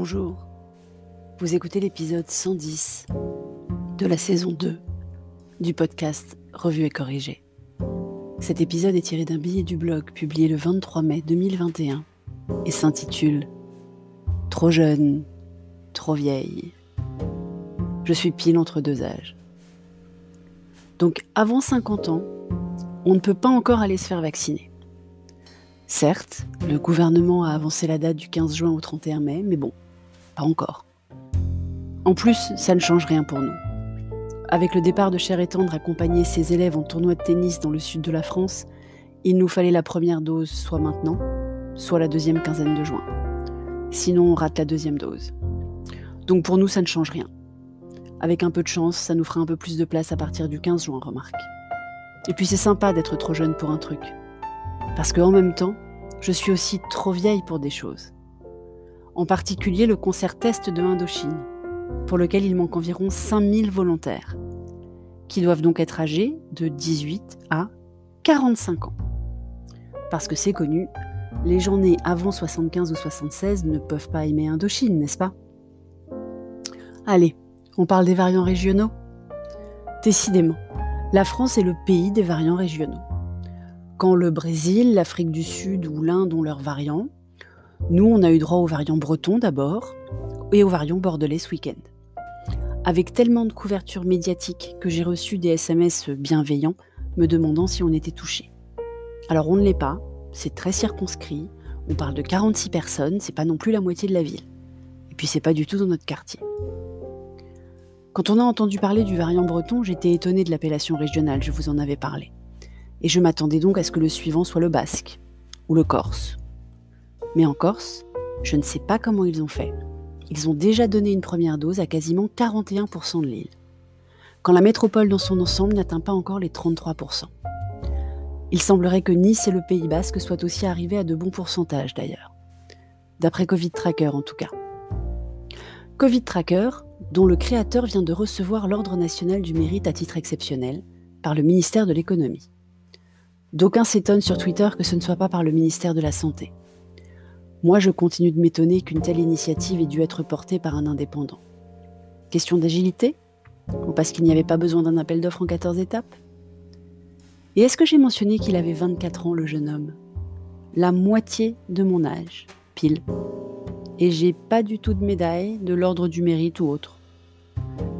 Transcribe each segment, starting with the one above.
Bonjour, vous écoutez l'épisode 110 de la saison 2 du podcast Revue et Corrigé. Cet épisode est tiré d'un billet du blog publié le 23 mai 2021 et s'intitule Trop jeune, trop vieille. Je suis pile entre deux âges. Donc avant 50 ans, on ne peut pas encore aller se faire vacciner. Certes, le gouvernement a avancé la date du 15 juin au 31 mai, mais bon, encore. En plus, ça ne change rien pour nous. Avec le départ de Cher et Tendre accompagner ses élèves en tournoi de tennis dans le sud de la France, il nous fallait la première dose soit maintenant, soit la deuxième quinzaine de juin. Sinon, on rate la deuxième dose. Donc pour nous, ça ne change rien. Avec un peu de chance, ça nous fera un peu plus de place à partir du 15 juin, remarque. Et puis c'est sympa d'être trop jeune pour un truc. Parce qu'en même temps, je suis aussi trop vieille pour des choses. En particulier le concert test de Indochine, pour lequel il manque environ 5000 volontaires, qui doivent donc être âgés de 18 à 45 ans. Parce que c'est connu, les gens nés avant 75 ou 76 ne peuvent pas aimer Indochine, n'est-ce pas? Allez, on parle des variants régionaux? Décidément, la France est le pays des variants régionaux. Quand le Brésil, l'Afrique du Sud ou l'Inde ont leurs variants, nous, on a eu droit aux variants bretons d'abord et aux variants bordelais ce week-end. Avec tellement de couverture médiatique que j'ai reçu des SMS bienveillants me demandant si on était touché. Alors on ne l'est pas, c'est très circonscrit, on parle de 46 personnes, c'est pas non plus la moitié de la ville. Et puis c'est pas du tout dans notre quartier. Quand on a entendu parler du variant breton, j'étais étonnée de l'appellation régionale, je vous en avais parlé et je m'attendais donc à ce que le suivant soit le basque ou le corse. Mais en Corse, je ne sais pas comment ils ont fait. Ils ont déjà donné une première dose à quasiment 41% de l'île, quand la métropole dans son ensemble n'atteint pas encore les 33%. Il semblerait que Nice et le Pays basque soient aussi arrivés à de bons pourcentages d'ailleurs, d'après Covid Tracker en tout cas. Covid Tracker, dont le créateur vient de recevoir l'Ordre national du mérite à titre exceptionnel par le ministère de l'économie. D'aucuns s'étonnent sur Twitter que ce ne soit pas par le ministère de la Santé. Moi, je continue de m'étonner qu'une telle initiative ait dû être portée par un indépendant. Question d'agilité Ou parce qu'il n'y avait pas besoin d'un appel d'offres en 14 étapes? Et est-ce que j'ai mentionné qu'il avait 24 ans, le jeune homme? La moitié de mon âge, pile. Et j'ai pas du tout de médaille, de l'ordre du mérite ou autre.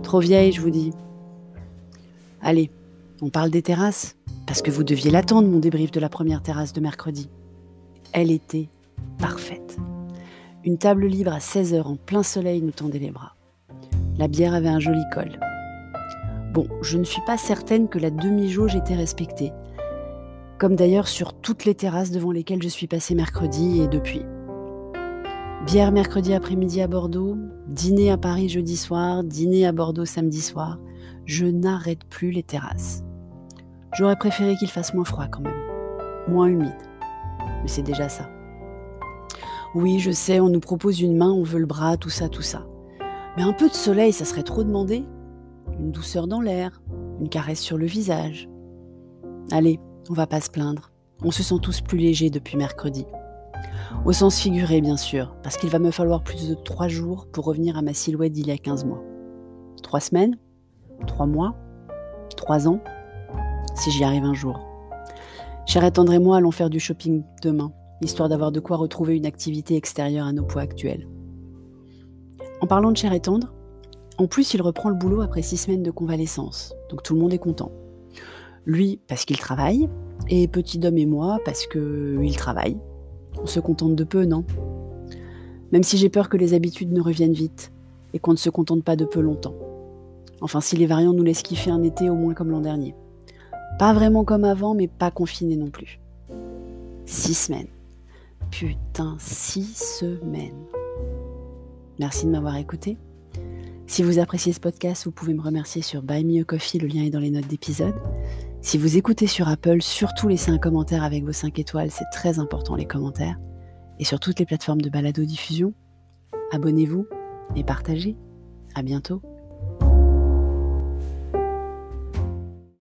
Trop vieille, je vous dis. Allez, on parle des terrasses parce que vous deviez l'attendre, mon débrief de la première terrasse de mercredi. Elle était parfaite. Une table libre à 16 heures en plein soleil nous tendait les bras. La bière avait un joli col. Bon, je ne suis pas certaine que la demi-jauge était respectée, comme d'ailleurs sur toutes les terrasses devant lesquelles je suis passée mercredi et depuis. Bière mercredi après-midi à Bordeaux, dîner à Paris jeudi soir, dîner à Bordeaux samedi soir. Je n'arrête plus les terrasses. J'aurais préféré qu'il fasse moins froid quand même, moins humide. Mais c'est déjà ça. Oui, je sais, on nous propose une main, on veut le bras, tout ça, tout ça. Mais un peu de soleil, ça serait trop demandé. Une douceur dans l'air, une caresse sur le visage. Allez, on va pas se plaindre. On se sent tous plus légers depuis mercredi. Au sens figuré, bien sûr, parce qu'il va me falloir plus de trois jours pour revenir à ma silhouette d'il y a 15 mois. Trois semaines? Trois mois? Trois ans? Si j'y arrive un jour. Cher et moi allons faire du shopping demain, histoire d'avoir de quoi retrouver une activité extérieure à nos poids actuels. En parlant de cher et tendre, en plus il reprend le boulot après six semaines de convalescence, donc tout le monde est content. Lui parce qu'il travaille, et Petit Dom et moi parce qu'il travaille. On se contente de peu, non? Même si j'ai peur que les habitudes ne reviennent vite, et qu'on ne se contente pas de peu longtemps. Enfin, si les variants nous laissent kiffer un été au moins comme l'an dernier. Pas vraiment comme avant, mais pas confiné non plus. Six semaines. Putain, six semaines. Merci de m'avoir écouté. Si vous appréciez ce podcast, vous pouvez me remercier sur Buy Me a Coffee, le lien est dans les notes d'épisode. Si vous écoutez sur Apple, surtout laissez un commentaire avec vos 5 étoiles, c'est très important les commentaires. Et sur toutes les plateformes de balado-diffusion, abonnez-vous et partagez. À bientôt.